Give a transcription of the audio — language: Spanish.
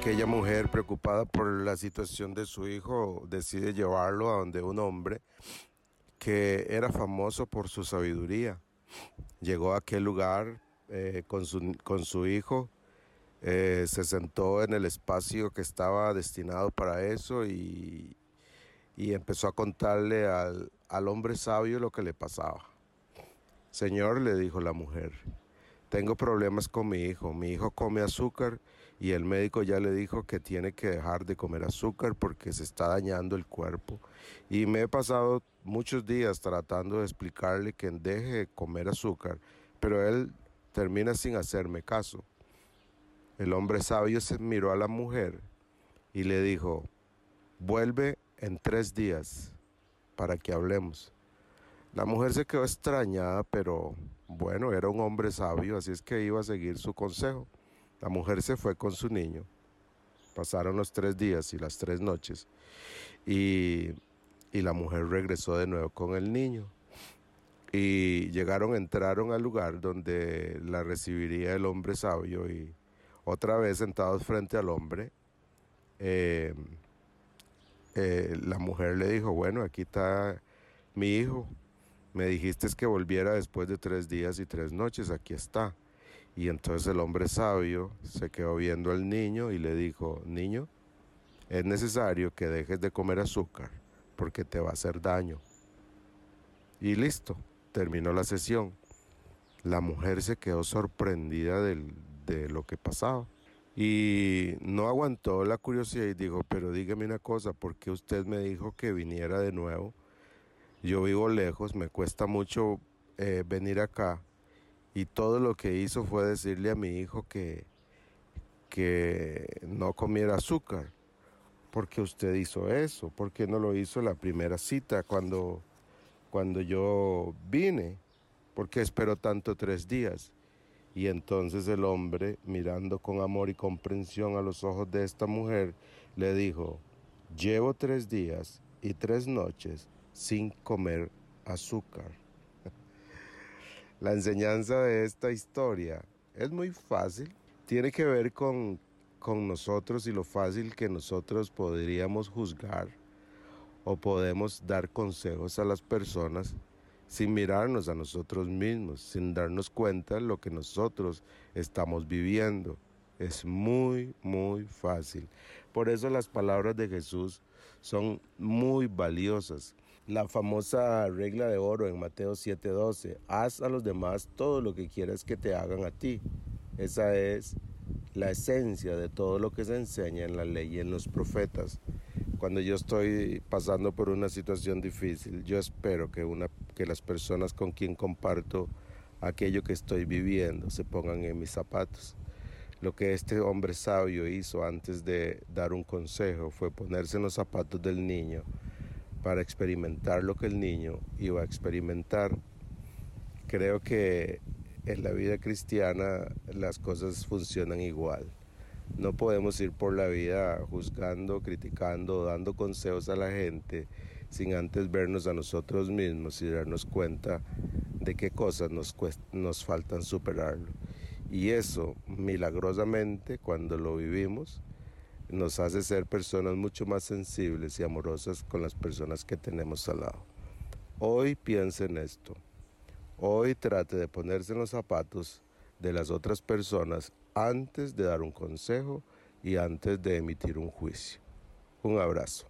Aquella mujer preocupada por la situación de su hijo decide llevarlo a donde un hombre que era famoso por su sabiduría. Llegó a aquel lugar eh, con, su, con, su, hijo, eh, se sentó en el espacio que estaba destinado para eso y, y empezó a contarle al, al hombre sabio lo que le pasaba. Señor, le dijo la mujer, tengo problemas con mi hijo. Mi hijo come azúcar y el médico ya le dijo que tiene que dejar de comer azúcar porque se está dañando el cuerpo. Y me he pasado muchos días tratando de explicarle que deje de comer azúcar, pero él termina sin hacerme caso. El hombre sabio se miró a la mujer y le dijo, vuelve en tres días para que hablemos. La mujer se quedó extrañada, pero bueno, era un hombre sabio, así es que iba a seguir su consejo. La mujer se fue con su niño. Pasaron los tres días y las tres noches y, y la mujer regresó de nuevo con el niño. Y llegaron, entraron al lugar donde la recibiría el hombre sabio y otra vez sentados frente al hombre, eh, eh, la mujer le dijo, bueno, aquí está mi hijo, me dijiste que volviera después de tres días y tres noches, aquí está. Y entonces el hombre sabio se quedó viendo al niño y le dijo, niño, es necesario que dejes de comer azúcar porque te va a hacer daño. Y listo, terminó la sesión. La mujer se quedó sorprendida del, de lo que pasaba. Y no aguantó la curiosidad y dijo, pero dígame una cosa, ¿por qué usted me dijo que viniera de nuevo? Yo vivo lejos, me cuesta mucho eh, venir acá y todo lo que hizo fue decirle a mi hijo que, que no comiera azúcar. porque usted hizo eso? ¿Por qué no lo hizo la primera cita cuando, cuando yo vine? ¿Por qué esperó tanto tres días? Y entonces el hombre, mirando con amor y comprensión a los ojos de esta mujer, le dijo, llevo tres días y tres noches sin comer azúcar. La enseñanza de esta historia es muy fácil, tiene que ver con, con nosotros y lo fácil que nosotros podríamos juzgar o podemos dar consejos a las personas sin mirarnos a nosotros mismos, sin darnos cuenta de lo que nosotros estamos viviendo. Es muy, muy fácil. Por eso las palabras de Jesús son muy valiosas. La famosa regla de oro en Mateo 7:12, haz a los demás todo lo que quieras que te hagan a ti. Esa es la esencia de todo lo que se enseña en la ley y en los profetas. Cuando yo estoy pasando por una situación difícil, yo espero que, una, que las personas con quien comparto aquello que estoy viviendo se pongan en mis zapatos. Lo que este hombre sabio hizo antes de dar un consejo fue ponerse en los zapatos del niño para experimentar lo que el niño iba a experimentar. Creo que en la vida cristiana las cosas funcionan igual. No podemos ir por la vida juzgando, criticando, dando consejos a la gente sin antes vernos a nosotros mismos y darnos cuenta de qué cosas nos, faltan superarlo. Y eso, milagrosamente, cuando lo vivimos, nos hace ser personas mucho más sensibles y amorosas con las personas que tenemos al lado. Hoy piense en esto. Hoy trate de ponerse en los zapatos de las otras personas antes de dar un consejo y antes de emitir un juicio. Un abrazo.